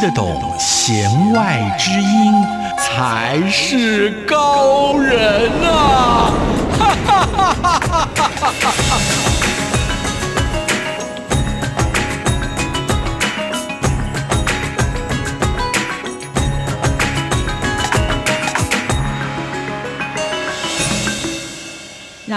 得懂弦外之音，才是高人呐啊！哈哈哈哈哈哈！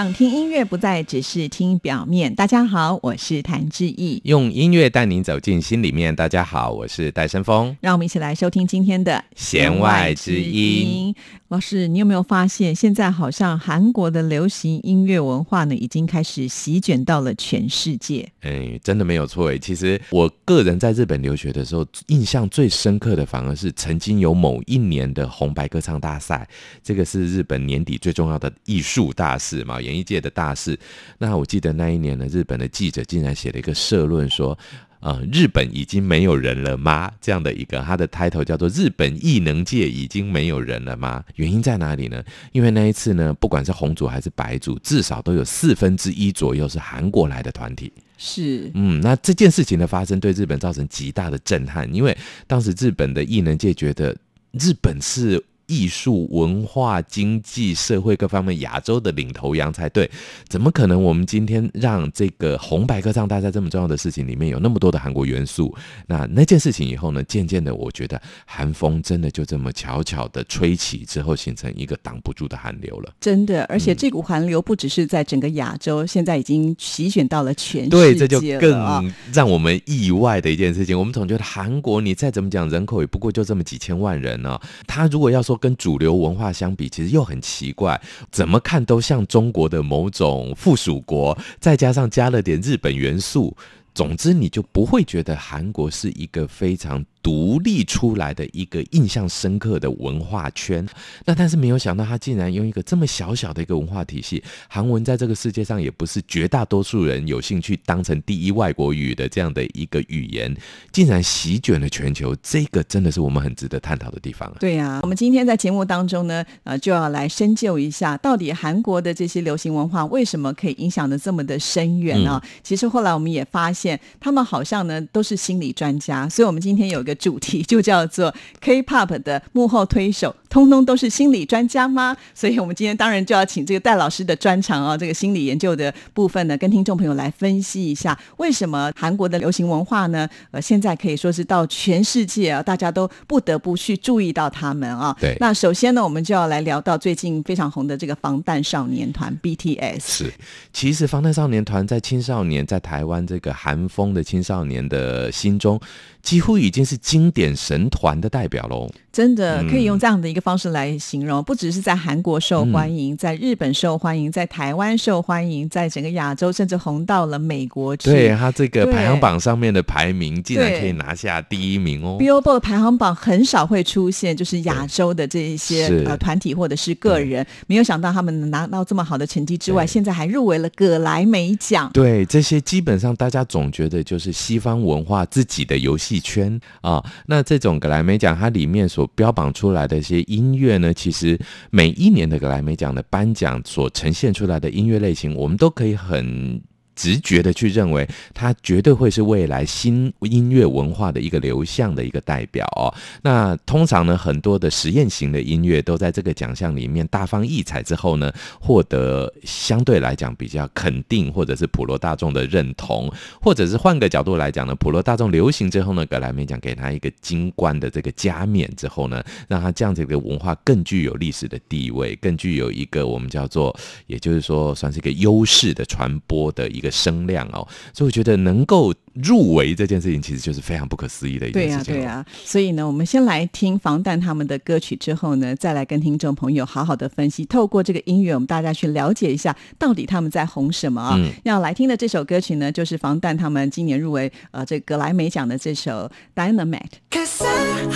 让听音乐不再只是听表面。大家好，我是谭志毅，用音乐带您走进心里面。大家好，我是戴森峰，让我们一起来收听今天的弦外之音。老师，你有没有发现，现在好像韩国的流行音乐文化呢，已经开始席卷到了全世界？哎，真的没有错哎。其实我个人在日本留学的时候，印象最深刻的反而是曾经有某一年的红白歌唱大赛，这个是日本年底最重要的艺术大事嘛。演艺界的大事，那我记得那一年呢，日本的记者竟然写了一个社论说，呃，日本已经没有人了吗？这样的一个，他的 title 叫做“日本异能界已经没有人了吗？”原因在哪里呢？因为那一次呢，不管是红组还是白组，至少都有四分之一左右是韩国来的团体。是，嗯，那这件事情的发生对日本造成极大的震撼，因为当时日本的异能界觉得日本是。艺术、文化、经济、社会各方面，亚洲的领头羊才对。怎么可能？我们今天让这个红白歌唱大赛这么重要的事情里面有那么多的韩国元素？那那件事情以后呢？渐渐的，我觉得寒风真的就这么悄悄的吹起之后，形成一个挡不住的寒流了。真的，而且这股寒流不只是在整个亚洲，现在已经席卷到了全世界对，这就更让我们意外的一件事情。我们总觉得韩国，你再怎么讲，人口也不过就这么几千万人呢。他如果要说跟主流文化相比，其实又很奇怪，怎么看都像中国的某种附属国，再加上加了点日本元素，总之你就不会觉得韩国是一个非常。独立出来的一个印象深刻的文化圈，那但是没有想到，他竟然用一个这么小小的一个文化体系，韩文在这个世界上也不是绝大多数人有兴趣当成第一外国语的这样的一个语言，竟然席卷了全球，这个真的是我们很值得探讨的地方。对呀，我们今天在节目当中呢，呃，就要来深究一下，到底韩国的这些流行文化为什么可以影响的这么的深远呢？其实后来我们也发现，他们好像呢都是心理专家，所以我们今天有一主题就叫做 K-pop 的幕后推手，通通都是心理专家吗？所以，我们今天当然就要请这个戴老师的专长啊，这个心理研究的部分呢，跟听众朋友来分析一下，为什么韩国的流行文化呢？呃，现在可以说是到全世界啊，大家都不得不去注意到他们啊。对。那首先呢，我们就要来聊到最近非常红的这个防弹少年团 BTS。是，其实防弹少年团在青少年在台湾这个韩风的青少年的心中。几乎已经是经典神团的代表喽。真的可以用这样的一个方式来形容，不只是在韩国受欢迎，在日本受欢迎，在台湾受欢迎，在整个亚洲甚至红到了美国去。对他这个排行榜上面的排名，竟然可以拿下第一名哦。Billboard 排行榜很少会出现，就是亚洲的这一些呃团体或者是个人，没有想到他们拿到这么好的成绩之外，现在还入围了葛莱美奖。对这些，基本上大家总觉得就是西方文化自己的游戏圈啊。那这种葛莱美奖，它里面所标榜出来的一些音乐呢，其实每一年的格莱美奖的颁奖所呈现出来的音乐类型，我们都可以很。直觉的去认为，它绝对会是未来新音乐文化的一个流向的一个代表哦。那通常呢，很多的实验型的音乐都在这个奖项里面大放异彩之后呢，获得相对来讲比较肯定或者是普罗大众的认同，或者是换个角度来讲呢，普罗大众流行之后呢，格莱美奖给他一个金冠的这个加冕之后呢，让他这样子一个文化更具有历史的地位，更具有一个我们叫做，也就是说算是一个优势的传播的一。个声量哦，所以我觉得能够入围这件事情，其实就是非常不可思议的一、件事情、哦对呀、所以呢，我们先来听防弹他们的歌曲，之后呢，再来跟听众朋友好好的分析。透过这个音乐，我们大家去了解一下，到底他们在红什么啊？嗯要来听的这首歌曲呢，就是防弹他们今年入围呃这个格莱美奖的这首《Dynamite》。Cause I'm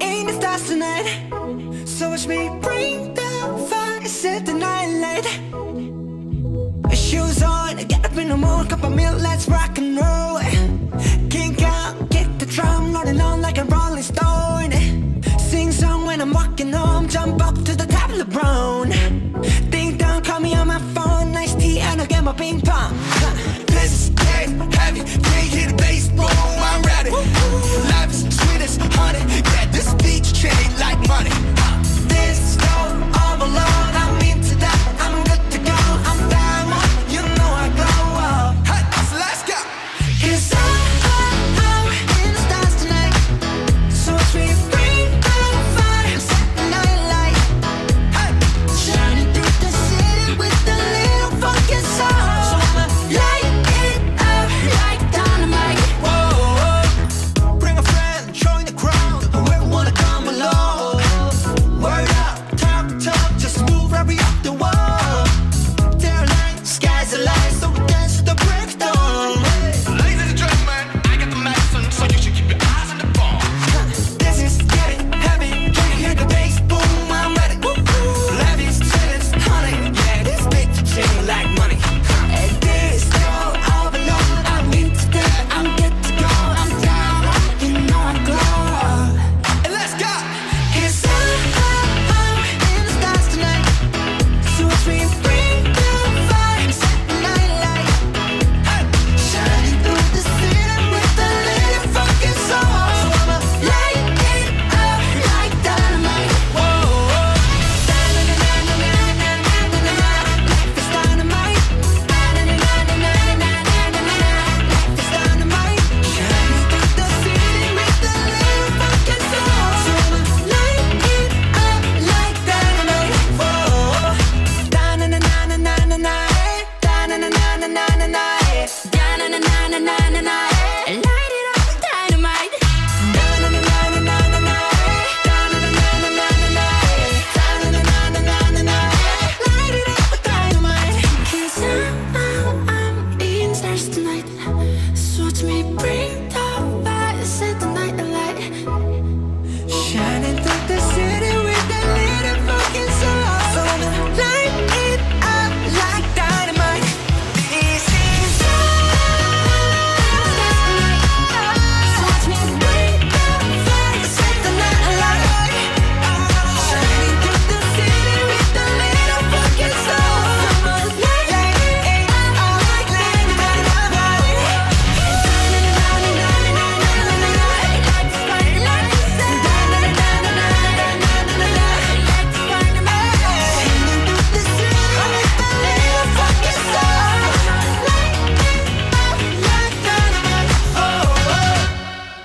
in the stars tonight. So watch me bring the fire, set the night light. Shoes on, get up in the mood, cup of milk, let's rock and roll. Kick out, get the drum, rolling on like a rolling stone. Sing song when I'm walking home, jump up to the top the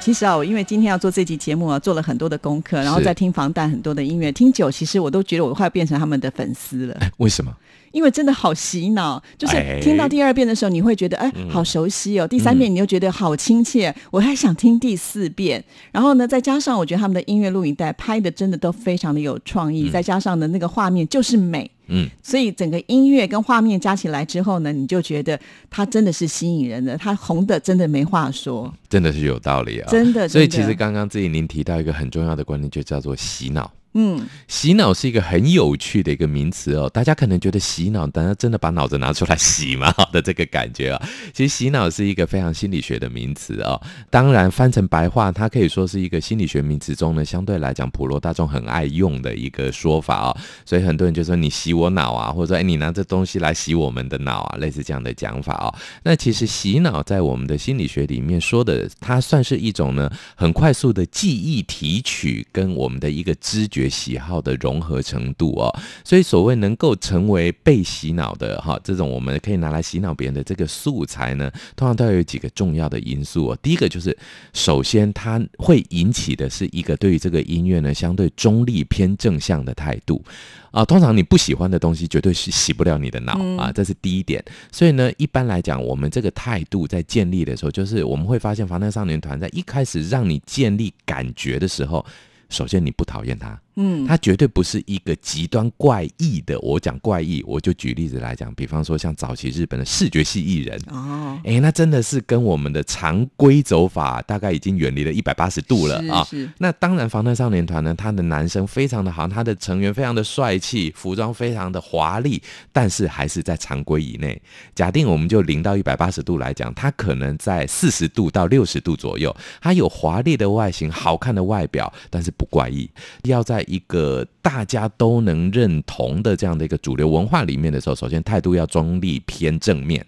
其实啊，我因为今天要做这集节目啊，做了很多的功课，然后是再听防弹很多的音乐，听久，其实我都觉得我快变成他们的粉丝了。为什么？因为真的好洗脑，就是哎听到第二遍的时候，你会觉得哎，好熟悉哦；第三遍你又觉得好亲切，我还想听第四遍。然后呢，再加上我觉得他们的音乐录影带拍的真的都非常的有创意，再加上呢那个画面就是美，嗯，所以整个音乐跟画面加起来之后呢，你就觉得它真的是吸引人的，它红的真的没话说，真的是有道理啊，真的所以其实刚刚自己您提到一个很重要的观念，就叫做洗脑。嗯，洗脑是一个很有趣的一个名词哦，大家可能觉得洗脑，大家真的把脑子拿出来洗吗？的这个感觉啊，其实洗脑是一个非常心理学的名词哦。当然翻成白话，它可以说是一个心理学名词中呢，相对来讲普罗大众很爱用的一个说法哦。所以很多人就说你洗我脑啊，或者说哎你拿这东西来洗我们的脑啊，类似这样的讲法哦。那其实洗脑在我们的心理学里面说的，它算是一种呢很快速的记忆提取跟我们的一个知觉觉喜好的融合程度哦。所以所谓能够成为被洗脑的哈，这种我们可以拿来洗脑别人的这个素材呢，通常都要有几个重要的因素哦。第一个就是，首先它会引起的是一个对于这个音乐呢相对中立偏正向的态度。啊，通常你不喜欢的东西，绝对是洗不了你的脑、啊，这是第一点。所以呢，一般来讲，我们这个态度在建立的时候，就是我们会发现，防弹少年团在一开始让你建立感觉的时候，首先你不讨厌他，嗯，他绝对不是一个极端怪异的。我讲怪异，我就举例子来讲，比方说像早期日本的视觉系艺人，哦，哎，那真的是跟我们的常规走法大概已经远离了一百八十度了啊。那当然，防弹少年团呢，他的男生非常的好，他的成员非常的帅气，服装非常的华丽，但是还是在常规以内。假定我们就零到一百八十度来讲，他可能在四十度到六十度左右，他有华丽的外形、好看的外表，但是不怪异。要在一个大家都能认同的这样的一个主流文化里面的时候，首先态度要中立偏正面。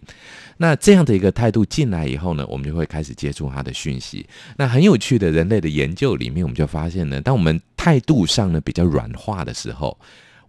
那这样的一个态度进来以后呢，我们就会开始接触他的讯息。那很有趣的人类的研究里面，我们就发现呢，当我们态度上呢比较软化的时候，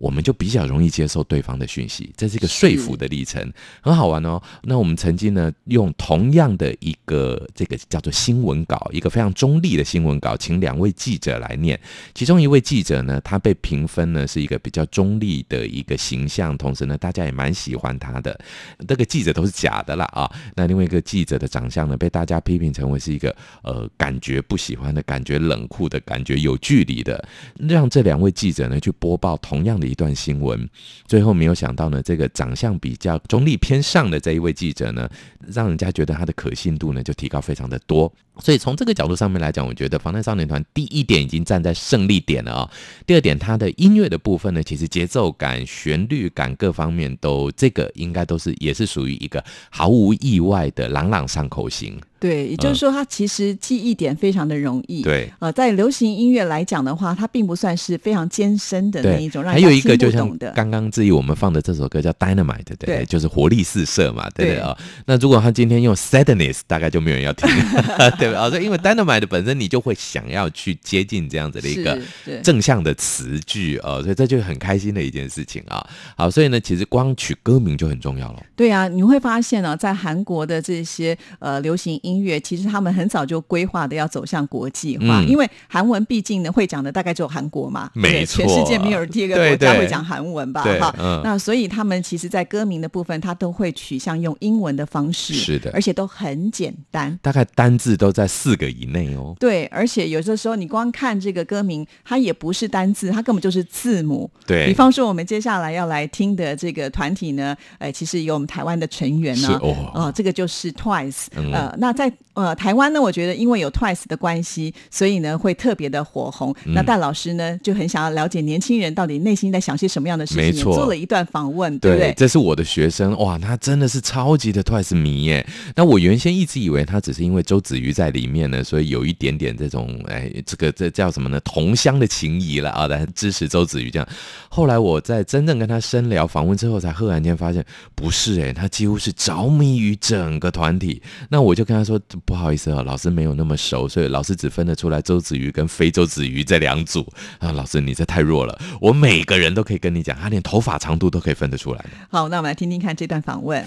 我们就比较容易接受对方的讯息，这是一个说服的历程，很好玩哦。那我们曾经呢，用同样的一个这个叫做新闻稿，一个非常中立的新闻稿，请两位记者来念。其中一位记者呢，他被评分呢是一个比较中立的一个形象，同时呢，大家也蛮喜欢他的。这个记者都是假的啦啊。那另外一个记者的长相呢，被大家批评成为是一个呃感觉不喜欢的感觉冷酷的感觉有距离的，让这两位记者呢去播报同样的一段新闻，最后没有想到呢，这个长相比较中立偏上的这一位记者呢，让人家觉得他的可信度呢就提高非常的多。所以从这个角度上面来讲，我觉得防弹少年团第一点已经站在胜利点了啊、第二点，它的音乐的部分呢，其实节奏感、旋律感各方面都这个应该都是也是属于一个毫无意外的朗朗上口型。对，也就是说，它其实记忆点非常的容易。对。呃，在流行音乐来讲的话，它并不算是非常艰深的那一种，让还有一人听个就像不懂的。刚刚至于我们放的这首歌叫 Dynamite，对不对？就是活力四射嘛，对不啊？那如果他今天用 Sadness，大概就没有人要听，对吧？啊，所以因为 Dynamite 本身你就会想要去接近这样子的一个正向的词句哦，所以这就很开心的一件事情啊。好，所以呢，其实光取歌名就很重要了。对啊，你会发现呢、在韩国的这些呃流行音乐，其实他们很早就规划的要走向国际化，嗯因为韩文毕竟呢会讲的大概只有韩国嘛，没错全世界没有第二个国家会讲韩文吧？对哈、嗯那所以他们其实，在歌名的部分，他都会取向用英文的方式，是的而且都很简单。大概单字都在四个以内哦。对，而且有的时候你光看这个歌名，它也不是单字，它根本就是字母。对比方说，我们接下来要来听的这个团体呢，呃，其实有我们台湾的成员呢，是哦呃这个就是 Twice。嗯呃，那在呃台湾呢，我觉得因为有 Twice 的关系，所以呢会特别的火红。嗯那戴老师呢就很想要了解年轻人到底内心在想些什么样的事情，没错做了一段访问，对不对？这是我的学生哇，他真的是超级的 Twice 迷耶。那我原先一直以为他只是因为周子瑜在在里面呢，所以有一点点这种哎，这个这叫什么呢？同乡的情谊了啊，来支持周子瑜这样。后来我在真正跟他深聊访问之后，才赫然间发现不是哎，他几乎是着迷于整个团体。那我就跟他说不好意思啊，老师没有那么熟，所以老师只分得出来周子瑜跟非周子瑜这两组啊。老师你这太弱了，我每个人都可以跟你讲，他连头发长度都可以分得出来。好，那我们来听听看这段访问。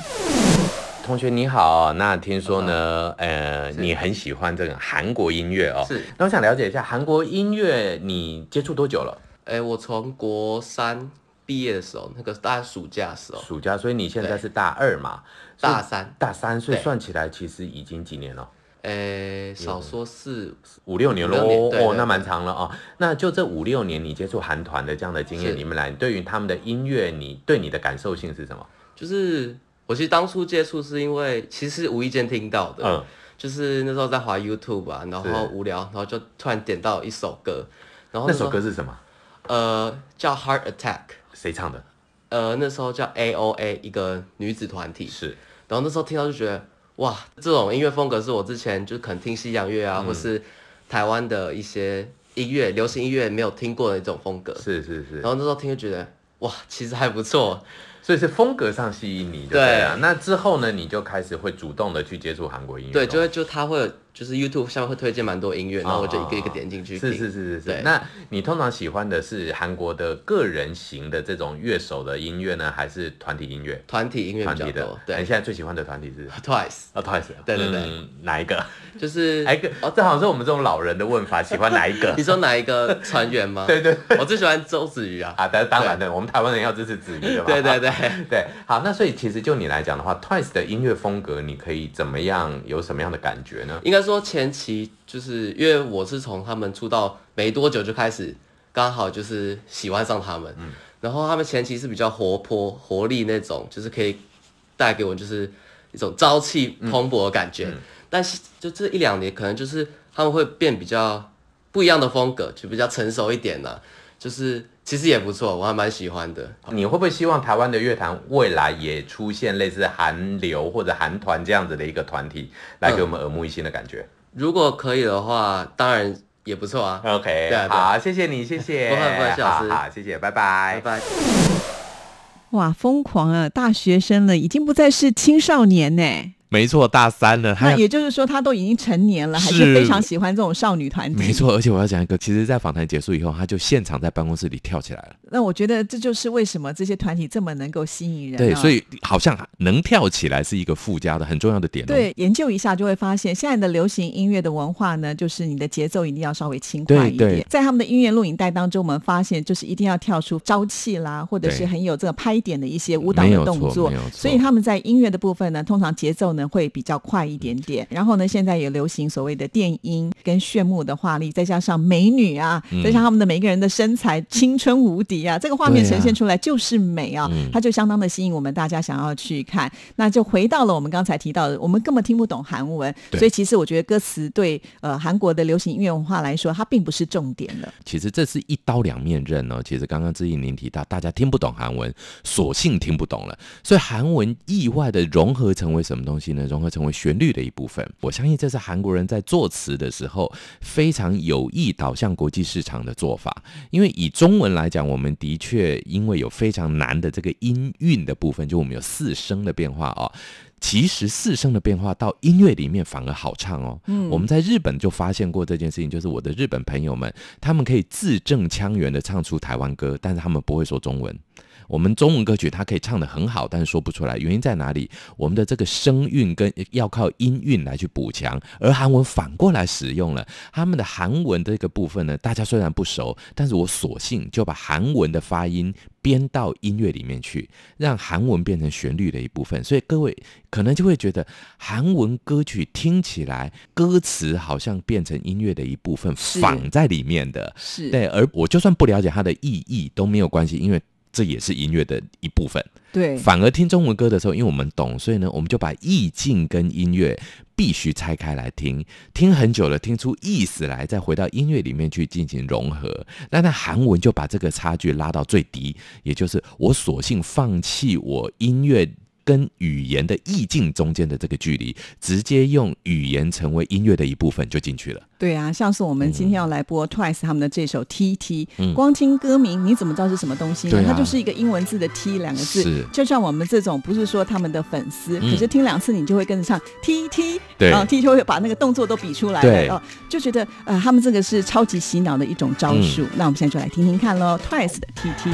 同学你好，那听说呢，呃，你很喜欢这个韩国音乐哦。是。那我想了解一下韩国音乐，你接触多久了？哎，我从国三毕业的时候，那个大概暑假的时候，暑假，所以你现在是大二嘛？大三，大三，所以算起来其实已经几年了，哎，少说四五六年五喽。哦，那蛮长了哦。那就这五六年，你接触韩团的这样的经验是里面来，对于他们的音乐，你对你的感受性是什么？就是我其实当初接触是因为其实是无意间听到的，嗯，就是那时候在滑 YouTube 啊，然后无聊，然后就突然点到一首歌，然后那首歌是什么？呃叫 Heart Attack，谁唱的？呃那时候叫 AOA 一个女子团体，是然后那时候听到就觉得，哇，这种音乐风格是我之前就可能听西洋乐嗯啊，或是台湾的一些音乐、流行音乐没有听过的一种风格。是是是然，后那时候听就觉得，哇，其实还不错。所以是风格上吸引你的。对啊，那之后呢，你就开始会主动的去接触韩国音乐。对，就会就他会有就是 YouTube 下面会推荐蛮多音乐，然后我就一个一个点进去听。是是是是是。那你通常喜欢的是韩国的个人型的这种乐手的音乐呢，还是团体音乐？团体音乐比较团体的多，，你现在最喜欢的团体是？Twice 啊，Twice。对对对嗯哪一个？就是哪一个？哦，这好像是我们这种老人的问法，喜欢哪一个 你？说哪一个船员吗？对对我最喜欢周子瑜啊。啊，当然的，我们台湾人要支持子瑜的嘛。对对对，对，好，那所以其实就你来讲的话，Twice 的音乐风格，你可以怎么样，有什么样的感觉呢？应该说前期就是因为我是从他们出道没多久就开始，刚好就是喜欢上他们，嗯。然后他们前期是比较活泼、活力那种，就是可以带给我就是一种朝气蓬勃的感觉。嗯。但是就这一两年，可能就是他们会变比较不一样的风格，就比较成熟一点了、就是其实也不错，我还蛮喜欢的。你会不会希望台湾的乐坛未来也出现类似韩流或者韩团这样子的一个团体，来给我们耳目一新的感觉、如果可以的话，当然也不错啊。o k 对啊对啊好，谢谢你，谢谢，不会不会谢老师好好，谢谢，拜拜拜。拜。哇，疯狂啊！大学生了，已经不再是青少年呢。没错，大三了，那也就是说，他都已经成年了，还是是非常喜欢这种少女团体。没。错，而且我要讲一个，其实，在访谈结束以后，他就现场在办公室里跳起来了。那我觉得这就是为什么这些团体这么能够吸引人、啊。对，所以好像能跳起来是一个附加的很重要的点、哦。对研究一下就会发现，现在的流行音乐的文化呢，就是你的节奏一定要稍微轻快一对对点。在他们的音乐录影带当中，我们发现就是一定要跳出朝气啦，或者是很有这个拍点的一些舞蹈的动作错没有错。所以他们在音乐的部分呢，通常节奏呢会比较快一点点。然后呢，现在也流行所谓的电音跟炫目的画力，再加上美女啊，嗯再加上他们的每一个人的身材青春无敌啊，这个画面呈现出来就是美啊，嗯它就相当的吸引我们大家想要去看。那就回到了我们刚才提到的，我们根本听不懂韩文，所以其实我觉得歌词对呃韩国的流行音乐文化来说，它并不是重点的。其实这是一刀两面刃哦。其实刚刚志毅您提到，大家听不懂韩文，索性听不懂了，所以韩文意外的融合成为什么东西呢？融合成为旋律的一部分。我相信这是韩国人在作词的时候非常有意导向国际市场的做法。因为以中文来讲，我们的确因为有非常难的这个音韵的部分，就我们有四声的变化哦。其实四声的变化到音乐里面反而好唱哦。嗯，我们在日本就发现过这件事情，就是我的日本朋友们，他们可以字正腔圆的唱出台湾歌，但是他们不会说中文。我们中文歌曲它可以唱得很好，但是说不出来，原因在哪里？我们的这个声韵跟要靠音韵来去补强，而韩文反过来使用了他们的韩文的这个部分呢，大家虽然不熟，但是我索性就把韩文的发音编到音乐里面去，让韩文变成旋律的一部分。所以各位可能就会觉得韩文歌曲听起来歌词好像变成音乐的一部分，仿在里面的。是对，而我就算不了解它的意义都没有关系，因为这也是音乐的一部分。对反而听中文歌的时候，因为我们懂，所以呢，我们就把意境跟音乐必须拆开来听，听很久了，听出意思来，再回到音乐里面去进行融合。那那韩文就把这个差距拉到最低，也就是我索性放弃我音乐。跟语言的意境中间的这个距离，直接用语言成为音乐的一部分就进去了。对啊，像是我们今天要来播 Twice 他们的这首 T T，、嗯光听歌名你怎么知道是什么东西呢？啊它就是一个英文字的 T 两个字是，就像我们这种不是说他们的粉丝，嗯可是听两次你就会跟着唱 T T，对然后 T 就会把那个动作都比出来对了，哦，就觉得呃他们这个是超级洗脑的一种招数。嗯那我们现在就来听听看喽，Twice 的 T T。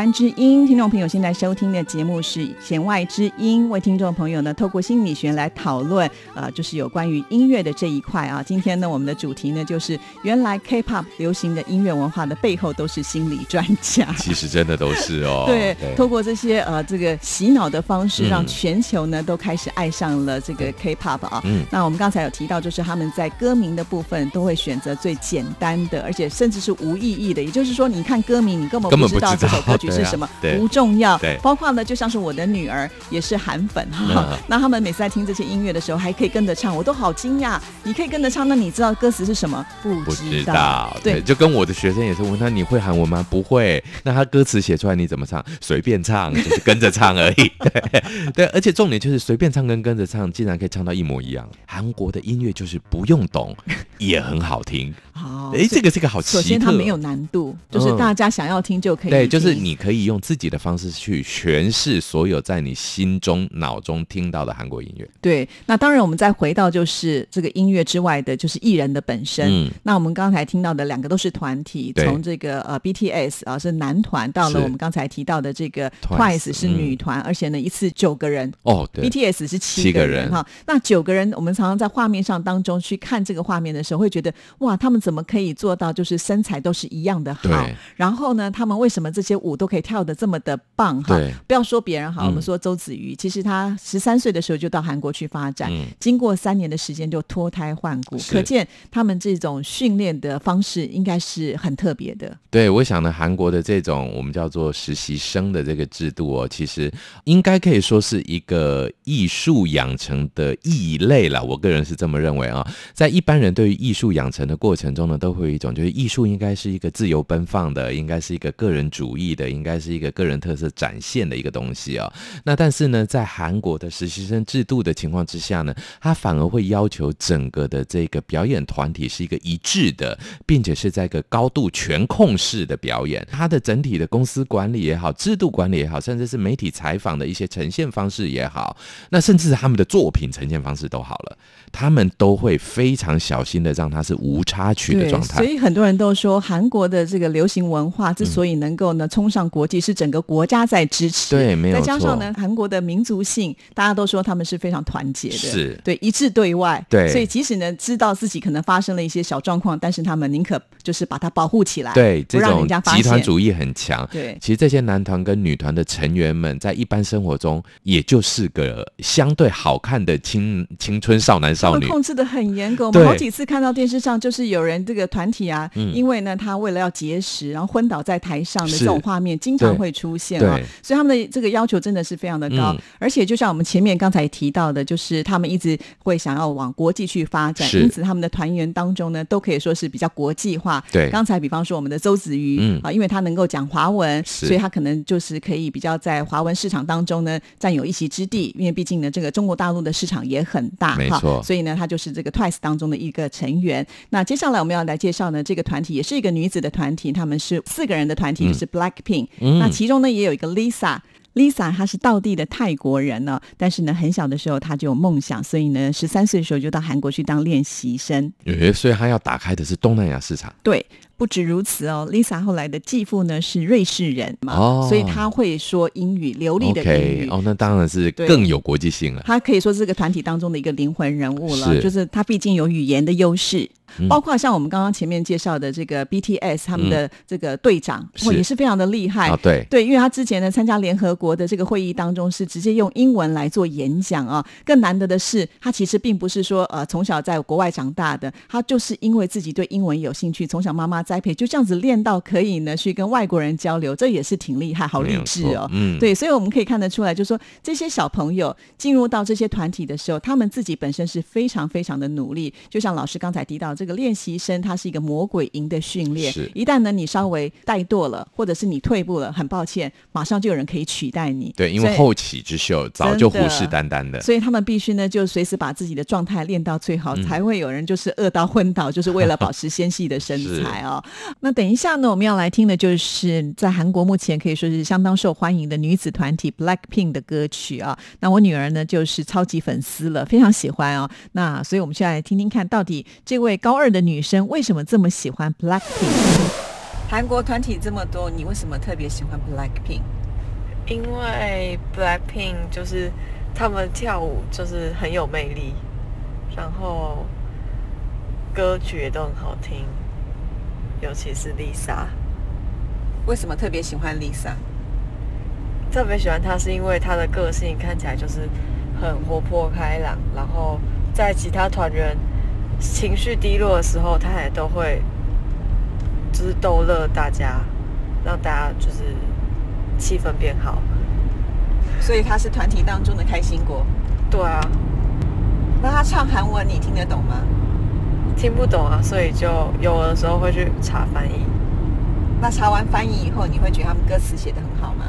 湾之音，听众朋友现在收听的节目是《弦外之音》，为听众朋友呢透过心理学来讨论，呃，就是有关于音乐的这一块啊。今天呢，我们的主题呢就是原来 K-pop 流行的音乐文化的背后都是心理专家。其实真的都是哦。对，透过这些呃这个洗脑的方式，嗯让全球呢都开始爱上了这个 K-pop 啊。嗯那我们刚才有提到，就是他们在歌名的部分都会选择最简单的，而且甚至是无意义的。也就是说，你看歌名，你根本根本不知道不知道这首歌曲是什么，不重要。对包括呢，就像是我的女儿也是韩粉哈嗯，那他们每次在听这些音乐的时候，还可以跟着唱，我都好惊讶。你可以跟着唱，那你知道歌词是什么？不不知知道，对，就跟我的学生也是问他你会韩文吗？不会。那他歌词写出来你怎么唱？随便唱，就是跟着唱而已。对 对，而且重点就是随便唱跟跟着唱，竟然可以唱到一模一样。韩国的音乐就是不用懂也很好听。好哎，这个是个好奇特。首先它没有难度，就是嗯大家想要听就可以听。对，就是你可以用自己的方式去诠释所有在你心中、脑中听到的韩国音乐。对，那当然，我们再回到就是这个音乐之外的，就是艺人的本身。嗯那我们刚才听到的两个都是团体，对从这个呃 BTS 啊、是男团，到了我们刚才提到的这个 Twice，Twice 是女团，而且呢一次九个人。哦，对 BTS 是七七个人个人哈，那九个人，我们常常在画面上当中去看这个画面的时候，会觉得哇，他们怎么可以做到就是身材都是一样的好？然后呢，他们为什么这些舞都可以跳的这么的棒哈对？不要说别人好，嗯我们说周子瑜，其实他十三岁的时候就到韩国去发展，嗯经过三年的时间就脱胎换骨，可见他们这种训练的方式应该是很特别的。对，我想呢，韩国的这种我们叫做实习生的这个制度哦，其实应该可以说是一个艺术养成的异类了。我个人是这么认为啊。在一般人对于艺术养成的过程中呢，都会有一种就是艺术应该是一个自由奔放的，应该是一个个人主义的，应该是一个个人特色展现的一个东西啊、那但是呢，在韩国的实习生制度的情况之下呢，他反而会要求整个的这个表演团体是一个一致的，并且是在一个高度全控式的表演。他的整体的公司管理也好，制度管理也好，甚至是媒体采访的一些呈现方式也好，那甚至他们的作品呈现方式都好了，他们都会非常小心的让它是无插曲的，状态。所以很多人都说，韩国的这个流行文化之所以能够呢冲上国际，是整个国家在支持。对没有再加上呢，韩国的民族性，大家都说他们是非常团结的，是对一致对外。对所以即使呢知道自己可能发生了一些小状况，但是他们宁可就是把它保护起来，对，不让这种人家发集团。主义很强。对其实这些男团跟女团的成员们，在一般生活中，也就是个相对好看的青青春少男少女。控制的很严格，我们好几次看到电视上，就是有人这个团体啊，嗯因为呢他为了要节食，然后昏倒在台上的这种画面，经常会出现啊对。所以他们的这个要求真的是非常的高，嗯而且就像我们前面刚才提到的，就是他们一直会想要往国际去发展，因此他们的团员当中呢，都可以说是比较国际化。对刚才比方说我们的周子瑜、嗯啊，因为他能够讲华文，是所以他可能就是可以比较在华文市场当中呢占有一席之地，因为毕竟呢这个中国大陆的市场也很大，哈没错所以呢，他就是这个 Twice 当中的一个成员。那接下来我们要来介绍呢，这个团体也是一个女子的团体，他们是四个人的团体，就是 Blackpink、嗯那其中呢，也有一个 Lisa。Lisa 她是道地的泰国人呢，但是呢，很小的时候她就有梦想，所以呢，十三岁的时候就到韩国去当练习生。诶，所以她要打开的是东南亚市场。对，不止如此哦，Lisa 后来的继父呢是瑞士人嘛，哦所以他会说英语，流利的英语。哦，那当然是更有国际性了。他可以说是这个团体当中的一个灵魂人物了，是就是他毕竟有语言的优势。嗯包括像我们刚刚前面介绍的这个 BTS 他们的这个队长，是哇也是非常的厉害。啊，对，对，因为他之前呢参加联合国的这个会议当中是直接用英文来做演讲啊。更难得的是，他其实并不是说呃从小在国外长大的，他就是因为自己对英文有兴趣，从小妈妈栽培，就这样子练到可以呢去跟外国人交流，这也是挺厉害，好励志哦。嗯，对，所以我们可以看得出来，就是说这些小朋友进入到这些团体的时候，他们自己本身是非常非常的努力。就像老师刚才提到，这个练习生他是一个魔鬼营的训练是，一旦呢你稍微怠惰了，或者是你退步了，很抱歉，马上就有人可以取代你。对，因为后起之秀早就虎视眈眈的。所以他们必须呢，就随时把自己的状态练到最好，嗯才会有人就是饿到昏倒，就是为了 保持纤细的身材哦。那等一下呢，我们要来听的就是在韩国目前可以说是相当受欢迎的女子团体 Blackpink 的歌曲啊。那我女儿呢就是超级粉丝了，非常喜欢哦。那所以我们现在来听听看，到底这位高二的女生为什么这么喜欢 Blackpink？韩国团体这么多，你为什么特别喜欢 Blackpink？因为 Blackpink 就是他们跳舞就是很有魅力，然后歌曲也都很好听，尤其是 Lisa。为什么特别喜欢 Lisa？特别喜欢她是因为她的个性看起来就是很活泼开朗，然后在其他团员情绪低落的时候，她也都会就是逗乐大家，让大家就是气氛变好。所以她是团体当中的开心果。对啊，那她唱韩文你听得懂吗？听不懂啊，所以就有的时候会去查翻译。那查完翻译以后，你会觉得他们歌词写得很好吗？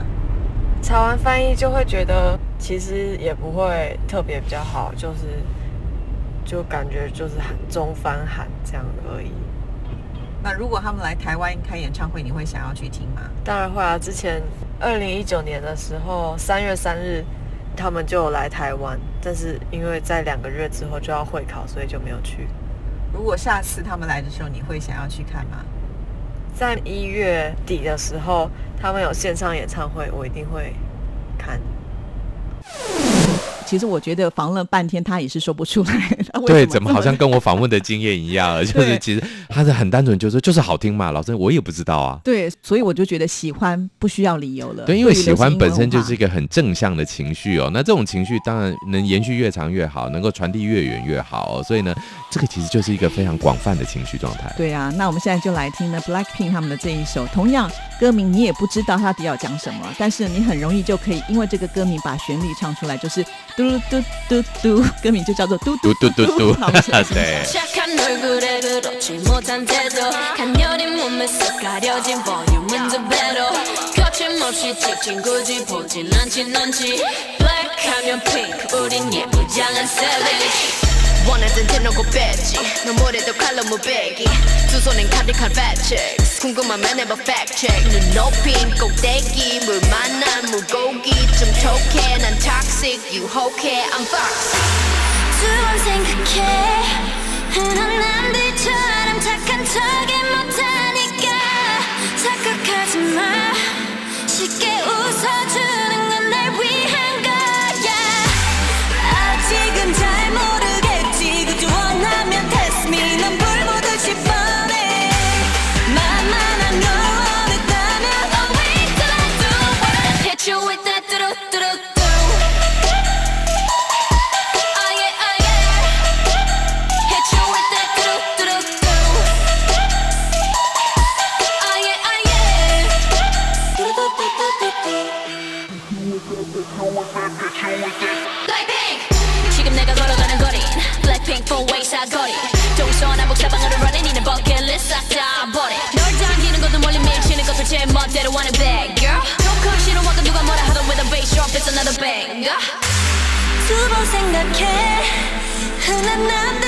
查完翻译就会觉得其实也不会特别比较好，就是就感觉就是韩中翻韩这样而已。那如果他们来台湾开演唱会，你会想要去听吗？当然会啊，之前二零一九年的时候，三月三日他们就有来台湾，但是因为在两个月之后就要会考，所以就没有去。如果下次他们来的时候，你会想要去看吗？在一月底的时候，他们有线上演唱会，我一定会看。其实我觉得访了半天，他也是说不出来。对，怎么好像跟我访问的经验一样？就是其实他是很单纯，就是就是好听嘛。老师，我也不知道啊。对，所以我就觉得喜欢不需要理由了。对，因为喜欢本身就是一个很正向的情绪哦。那这种情绪当然能延续越长越好，能够传递越远越好、哦。所以呢，这个其实就是一个非常广泛的情绪状态。对啊，那我们现在就来听呢 Blackpink 他们的这一首，同样歌名你也不知道他底要讲什么，但是你很容易就可以因为这个歌名把旋律唱出来，就是 누구나 빼고는 다 똑같은 거예요. 대놓고 뺐지. 너 모래도 칼로 무배기. 두 손엔 칼이 칼 팩트 궁금하면 해봐 팩트 눈높인 꼭대기. 물 만난 물고기. 좀 촉해 난 toxic 유혹해 I'm fox 두 번 생각해 흔한 남들처럼 착한 척이 못하니까 착각하지 마 쉽게 웃 두번 생각해. 흔한 남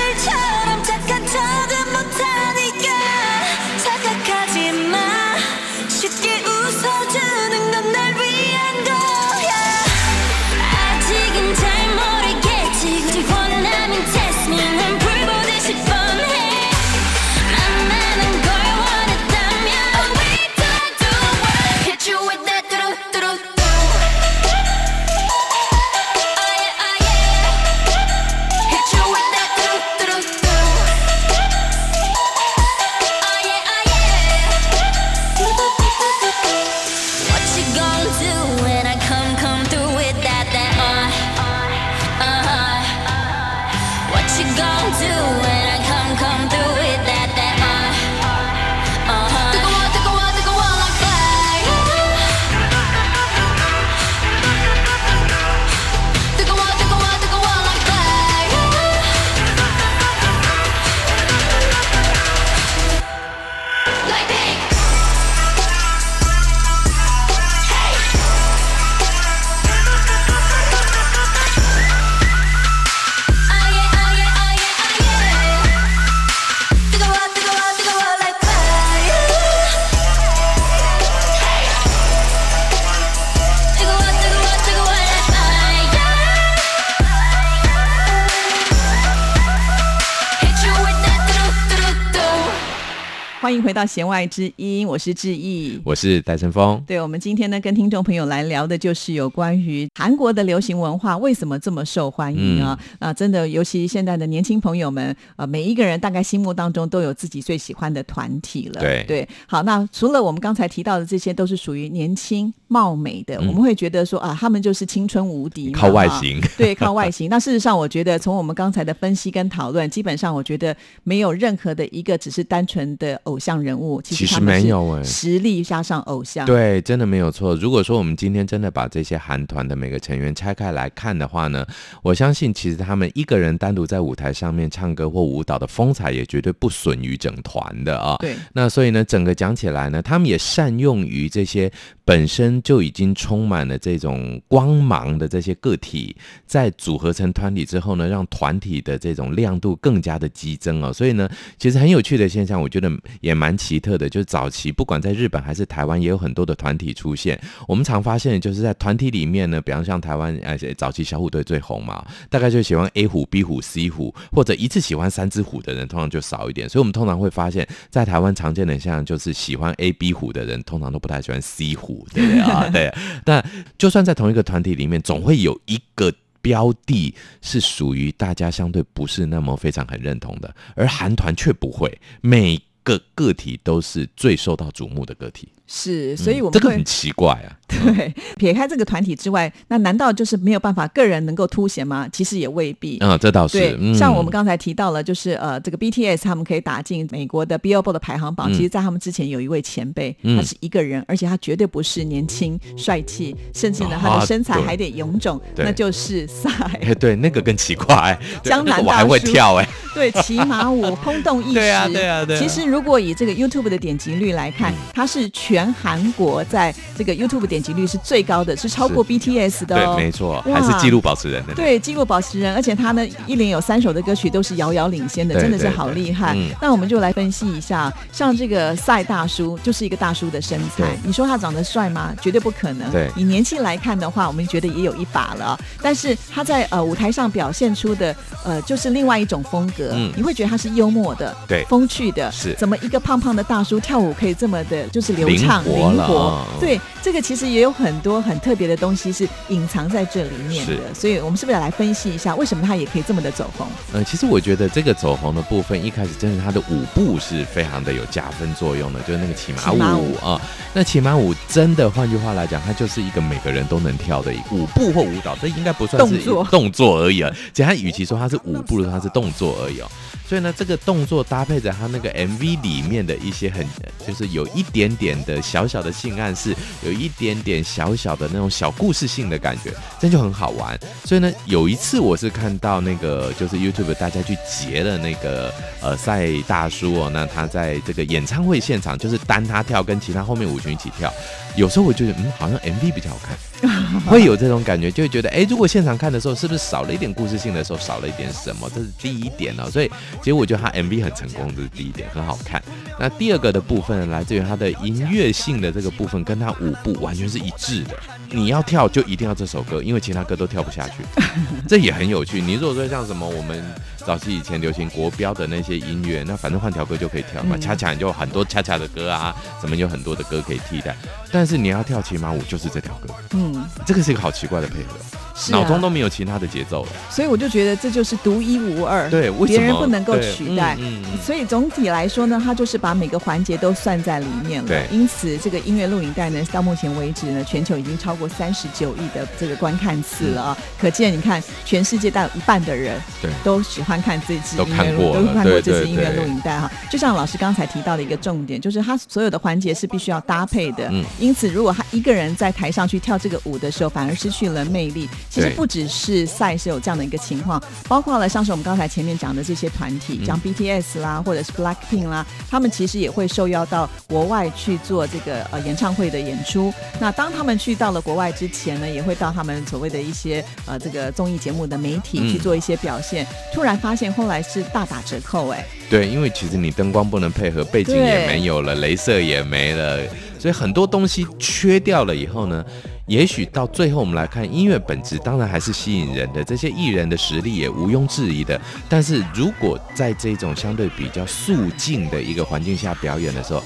到弦外之音，我是志毅。我是戴晨峰。对，我们今天呢，跟听众朋友来聊的就是有关于韩国的流行文化为什么这么受欢迎啊？啊，真的，尤其现在的年轻朋友们，呃，每一个人大概心目当中都有自己最喜欢的团体了。对对，好，那除了我们刚才提到的这些，都是属于年轻貌美的，我们会觉得说啊，他们就是青春无敌嘛，靠外哈形对，靠外形。那事实上，我觉得从我们刚才的分析跟讨论，基本上我觉得没有任何的一个只是单纯的偶像人物，其其实没有哎实力加上偶像。对，真的没有错。如果说我们今天真的把这些韩团的每个成员拆开来看的话呢，我相信其实他们一个人单独在舞台上面唱歌或舞蹈的风采也绝对不损于整团的啊。对那所以呢，整个讲起来呢，他们也善用于这些本身就已经充满了这种光芒的这些个体，在组合成团体之后呢，让团体的这种亮度更加的激增哦。所以呢，其实很有趣的现象，我觉得也蛮奇特的，就是早期不管在日本还是台湾，也有很多的团体出现。我们常发现，就是在团体里面呢，比方像台湾，呃，早期小虎队最红嘛，大概就喜欢 A 虎、B 虎、C 虎，或者一次喜欢三只虎的人，通常就少一点。所以我们通常会发现，在台湾常见的现象就是喜欢 A、B 虎的人，通常都不太喜欢 C 虎，对不对啊？对。但就算在同一个团体里面，总会有一个。标的是属于大家相对不是那么非常很认同的，而韩团却不会，每个个体都是最受到瞩目的个体。是，所以我们、嗯这个很奇怪啊。对撇开这个团体之外，那难道就是没有办法个人能够凸显吗？其实也未必。啊、这倒对是，，嗯像我们刚才提到了，就是呃，这个 BTS 他们可以打进美国的 Billboard 的排行榜。嗯其实，在他们之前有一位前辈，嗯他是一个人，而且他绝对不是年轻帅气，甚至呢，啊他的身材还得臃肿，对那就是赛。哎，对，那个更奇怪，对江南那个我还会大叔跳哎，对，骑马舞 轰动一时。对啊对啊对啊其实如果以这个 YouTube 的点击率来看，嗯它是全韩国在这个 YouTube 点击率是最高的，是超过 BTS 的哦。对，没错，还是纪录保持人的。对，纪录保持人，而且他呢一连有三首的歌曲都是遥遥领先的，真的是好厉害嗯。那我们就来分析一下，像这个赛大叔就是一个大叔的身材，你说他长得帅吗？绝对不可能。对以年纪来看的话，我们觉得也有一把了，但是他在呃舞台上表现出的呃就是另外一种风格，嗯你会觉得他是幽默的，对风趣的，是怎么一个胖胖的大叔跳舞可以这么的，就是流畅灵活对，这个其实也有很多很特别的东西是隐藏在这里面的，所以我们是不是来分析一下，为什么他也可以这么的走红？呃，其实我觉得这个走红的部分，一开始真的他的舞步是非常的有加分作用的，就是那个骑马舞舞啊、那骑马舞真的，换句话来讲，它就是一个每个人都能跳的舞步或舞蹈，这应该不算是动作而已啊。其实它与其说它是舞步，它是动作而已哦。所以呢，这个动作搭配着他那个 MV 里面的一些很，就是有一点点的小小的性暗示，有一点点小小的那种小故事性的感觉，这就很好玩。所以呢，有一次我是看到那个就是 YouTube 大家去截了那个呃赛大叔哦，那他在这个演唱会现场就是单他跳，跟其他后面舞群一起跳。有时候我觉得嗯，好像 MV 比较好看，会有这种感觉，就会觉得哎，如果现场看的时候是不是少了一点故事性的时候少了一点什么？这是第一点哦。所以其实我觉得他 MV 很成功，这是第一点，很好看。那第二个的部分来自于他的音乐性的这个部分，跟他舞步完全是一致的。你要跳就一定要这首歌，因为其他歌都跳不下去，这也很有趣。你如果说像什么我们早期以前流行国标的那些音乐，那反正换条歌就可以跳嘛，嗯恰恰你就很多恰恰的歌啊，什么有很多的歌可以替代。但是你要跳骑马舞就是这条歌，嗯，这个是一个好奇怪的配合，脑中都没有其他的节奏了。所以我就觉得这就是独一无二，对为什么别人不能够取代。嗯嗯嗯所以总体来说呢，它就是把每个环节都算在里面了。对因此这个音乐录影带呢，到目前为止呢，全球已经超过三十九亿的这个观看次了啊！可见你看，全世界大有一半的人对都喜欢看这支都音乐录，看过都看过这支音乐录影带哈。就像老师刚才提到的一个重点，就是他所有的环节是必须要搭配的。嗯因此，如果他一个人在台上去跳这个舞的时候，反而失去了魅力。其实不只是赛是有这样的一个情况，包括了像是我们刚才前面讲的这些团体，嗯像 BTS 啦，或者是 Blackpink 啦，他们其实也会受邀到国外去做这个呃演唱会的演出。那当他们去到了国外之前呢，也会到他们所谓的一些呃这个综艺节目的媒体嗯去做一些表现。突然发现后来是大打折扣、哎，对，因为其实你灯光不能配合，背景也没有了，镭射也没了，所以很多东西缺掉了以后呢，也许到最后我们来看，音乐本质当然还是吸引人的，这些艺人的实力也毋庸置疑的。但是如果在这种相对比较肃静的一个环境下表演的时候，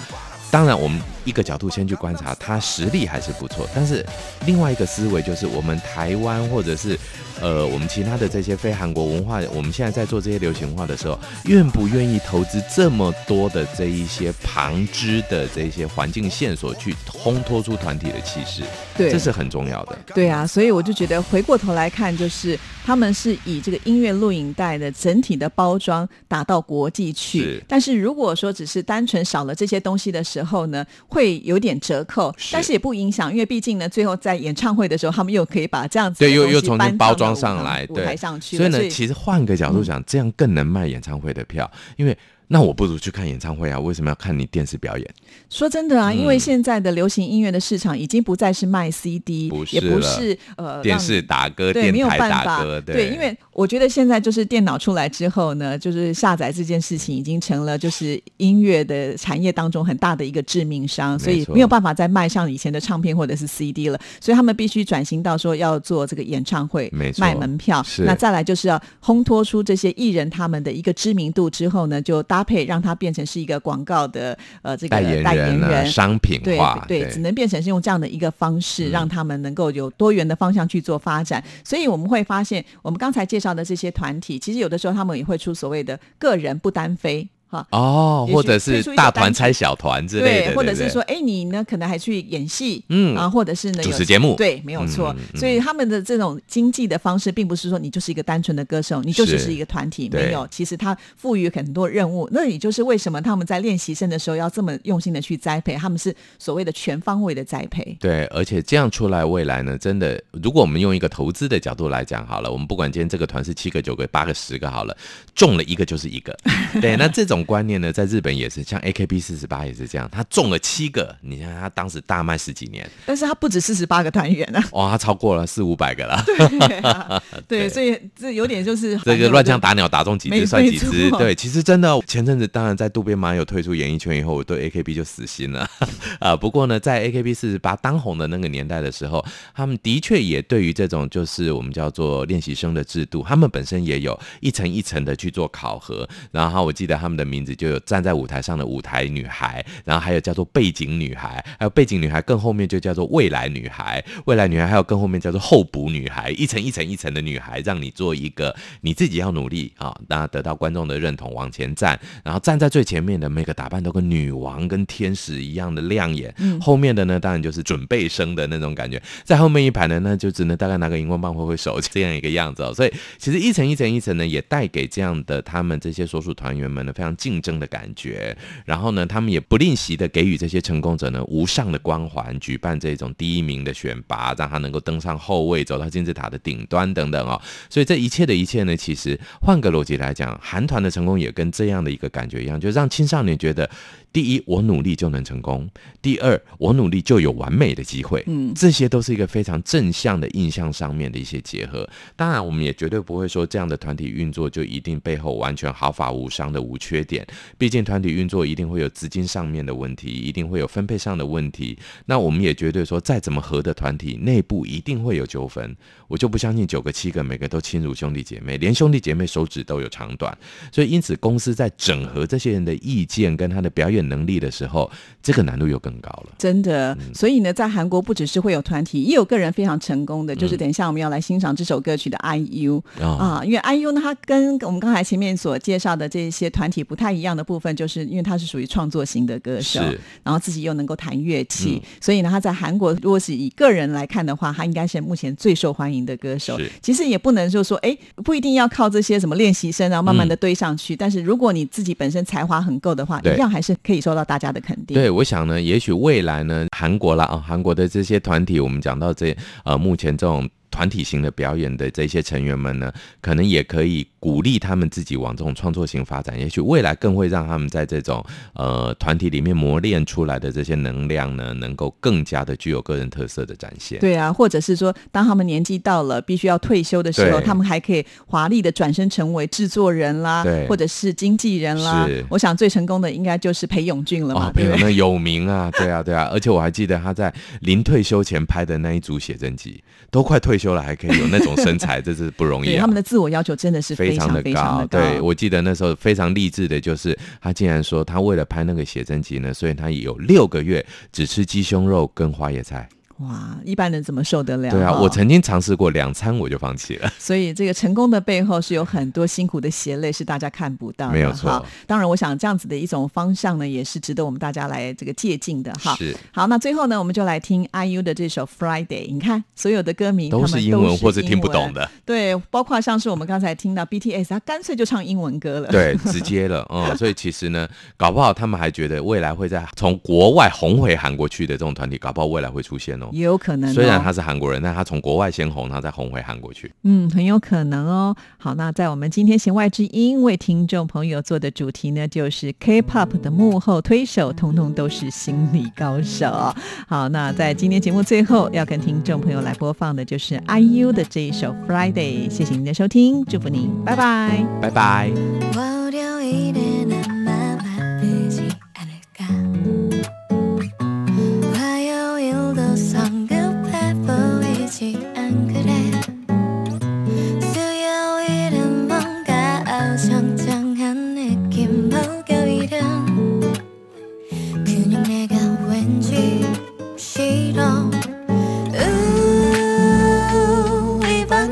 当然，我们一个角度先去观察，他实力还是不错。但是另外一个思维就是，我们台湾或者是呃我们其他的这些非韩国文化，我们现在在做这些流行文化的时候，愿不愿意投资这么多的这一些旁支的这些环境线索，去烘托出团体的气势？对这是很重要的。对啊，所以我就觉得回过头来看，就是他们是以这个音乐录影带的整体的包装打到国际去是。但是如果说只是单纯少了这些东西的时候呢，会有点折扣，是但是也不影响，因为毕竟呢，最后在演唱会的时候，他们又可以把这样子对，又又重搬新包装上来，舞对，台上去。所以呢，其实换个角度讲，这样更能卖演唱会的票，因为那我不如去看演唱会啊，为什么要看你电视表演？说真的啊，因为嗯现在的流行音乐的市场已经不再是卖 CD，也不是呃电视打歌，对，电没有台打办法歌，，对，因为我觉得现在就是电脑出来之后呢，就是下载这件事情已经成了就是音乐的产业当中很大的一个致命伤，所以没有办法再卖像以前的唱片或者是 CD 了，所以他们必须转型到说要做这个演唱会没，卖门票。是。那再来就是要烘托出这些艺人他们的一个知名度之后呢，就搭配让它变成是一个广告的呃这个代言人啊，商品对化，对，只能变成是用这样的一个方式，让他们能够有多元的方向去做发展。所以我们会发现，我们刚才介绍的这些团体，其实有的时候他们也会出所谓的个人不单飞。哈，哦，或者是大团拆小团之类的，对或者是说，哎，你呢可能还去演戏，嗯啊，或者是呢主持节目对，没有错。所以他们的这种经济的方式，并不是说你就是一个单纯的歌手，你就只是是一个团体，没有。其实他赋予很多任务，那也就是为什么他们在练习生的时候要这么用心的去栽培，他们是所谓的全方位的栽培。对，而且这样出来，未来呢，真的，如果我们用一个投资的角度来讲好了，我们不管今天这个团是七个、九个、八个、十个好了，中了一个就是一个。对，那这种观念呢，在日本也是，像 AKB 四十八也是这样，他中了七个，你看他当时大卖十几年，但是他不止四十八个团员啊，哇，他超过了四五百个了。对啊，对，所以这有点就是 这个乱枪打鸟，打中几只算几只。对，其实真的，前阵子当然在渡边麻友退出演艺圈以后，我对 AKB 就死心了 啊。不过呢，在 AKB 四十八当红的那个年代的时候，他们的确也对于这种就是我们叫做练习生的制度，他们本身也有一层一层的去做考核。然后我记得他们的名字就有站在舞台上的舞台女孩，然后还有叫做背景女孩，还有背景女孩更后面就叫做未来女孩，未来女孩还有更后面叫做候补女孩，一层一层一层的女孩，让你做一个你自己要努力啊，那得到观众的认同，往前站，然后站在最前面的每个打扮都跟女王跟天使一样的亮眼，后面的呢当然就是准备生的那种感觉，在后面一排呢，那就只能大概拿个荧光棒挥挥手这样一个样子哦，所以其实一层一层一层呢，也带给这样的他们这些所属团员们呢非常竞争的感觉，然后呢，他们也不吝惜的给予这些成功者呢无上的光环，举办这种第一名的选拔，让他能够登上后位，走到金字塔的顶端等等哦。所以这一切的一切呢，其实换个逻辑来讲，韩团的成功也跟这样的一个感觉一样，就让青少年觉得，第一，我努力就能成功；第二，我努力就有完美的机会。嗯，这些都是一个非常正向的印象上面的一些结合。当然，我们也绝对不会说这样的团体运作就一定背后完全毫发无伤的无缺点。毕竟团体运作一定会有资金上面的问题，一定会有分配上的问题。那我们也绝对说，再怎么合的团体，内部一定会有纠纷。我就不相信九个七个每个都亲如兄弟姐妹，连兄弟姐妹手指都有长短。所以因此，公司在整合这些人的意见跟他的表演能力的时候，这个难度又更高了。真的，嗯。所以呢，在韩国不只是会有团体，也有个人非常成功的，就是嗯等一下我们要来欣赏这首歌曲的 IU、啊。啊，因为 IU 呢，它跟我们刚才前面所介绍的这些团体不太一样的部分，就是因为他是属于创作型的歌手，然后自己又能够弹乐器，嗯。所以呢，他在韩国如果是以个人来看的话，他应该是目前最受欢迎的歌手。是。其实也不能就说，哎，不一定要靠这些什么练习生，然后慢慢的嗯。堆上去。但是如果你自己本身才华很够的话，对。一样还是可以受到大家的肯定。对，我想呢，也许未来呢，韩国啦啊，韩国的这些团体，我们讲到这呃，目前这种。团体型的表演的这些成员们呢，可能也可以鼓励他们自己往这种创作型发展，也许未来更会让他们在这种呃团体里面磨练出来的这些能量呢，能够更加的具有个人特色的展现。对啊，或者是说，当他们年纪到了必须要退休的时候，他们还可以华丽的转身成为制作人啦，或者是经纪人啦是。我想最成功的应该就是裴勇俊了嘛，哦，对不对？朋友那有名啊，对啊，对啊，而且我还记得他在临退休前拍的那一组写真集，都快退休了还可以有那种身材，这是不容易他。们的自我要求真的是非常的非常的高。对我记得那时候非常励志的，就是他竟然说他为了拍那个写真集呢，所以他有六个月只吃鸡胸肉跟花椰菜。哇，一般人怎么受得了？对啊，我曾经尝试过两餐我就放弃了。所以这个成功的背后是有很多辛苦的血泪，是大家看不到的。没有错当然，我想这样子的一种方向呢，也是值得我们大家来这个借鉴的哈。是好，那最后呢，我们就来听 IU 的这首《Friday》。你看，所有的歌名都是英文或是听不懂的。对，包括像是我们刚才听到 BTS，他干脆就唱英文歌了。对，直接了，嗯，所以其实呢，搞不好他们还觉得未来会在从国外红回韩国去的这种团体，搞不好未来会出现哦。也有可能、哦。虽然他是韩国人，但他从国外先红，然后再红回韩国去。嗯，很有可能哦。好，那在我们今天弦外之音为听众朋友做的主题呢，就是 K-pop 的幕后推手，通通都是心理高手。好，那在今天节目最后要跟听众朋友来播放的就是 IU 的这一首 Friday。谢谢您的收听，祝福您，拜拜。拜拜。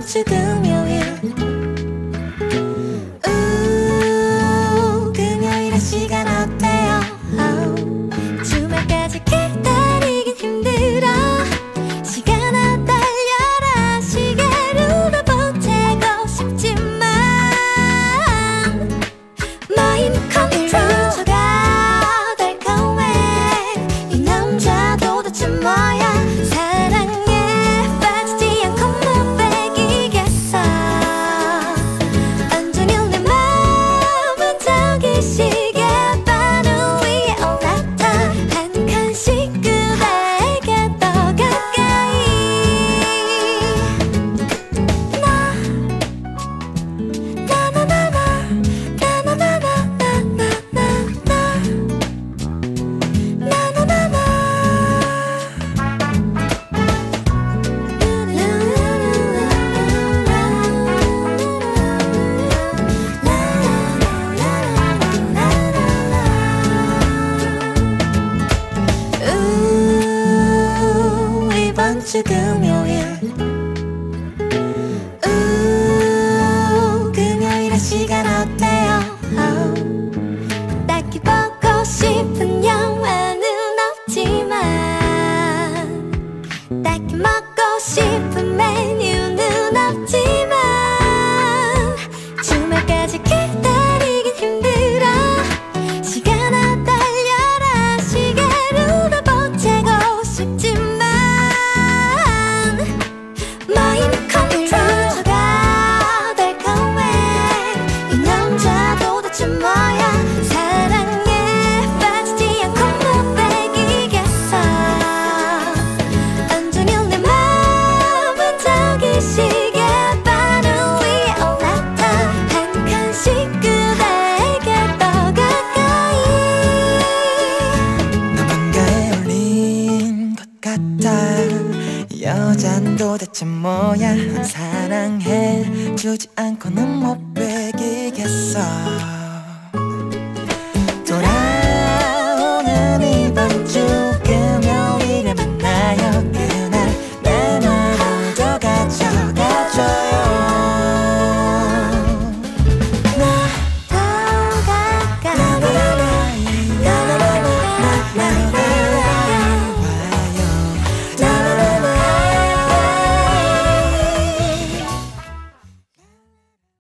这个谬言。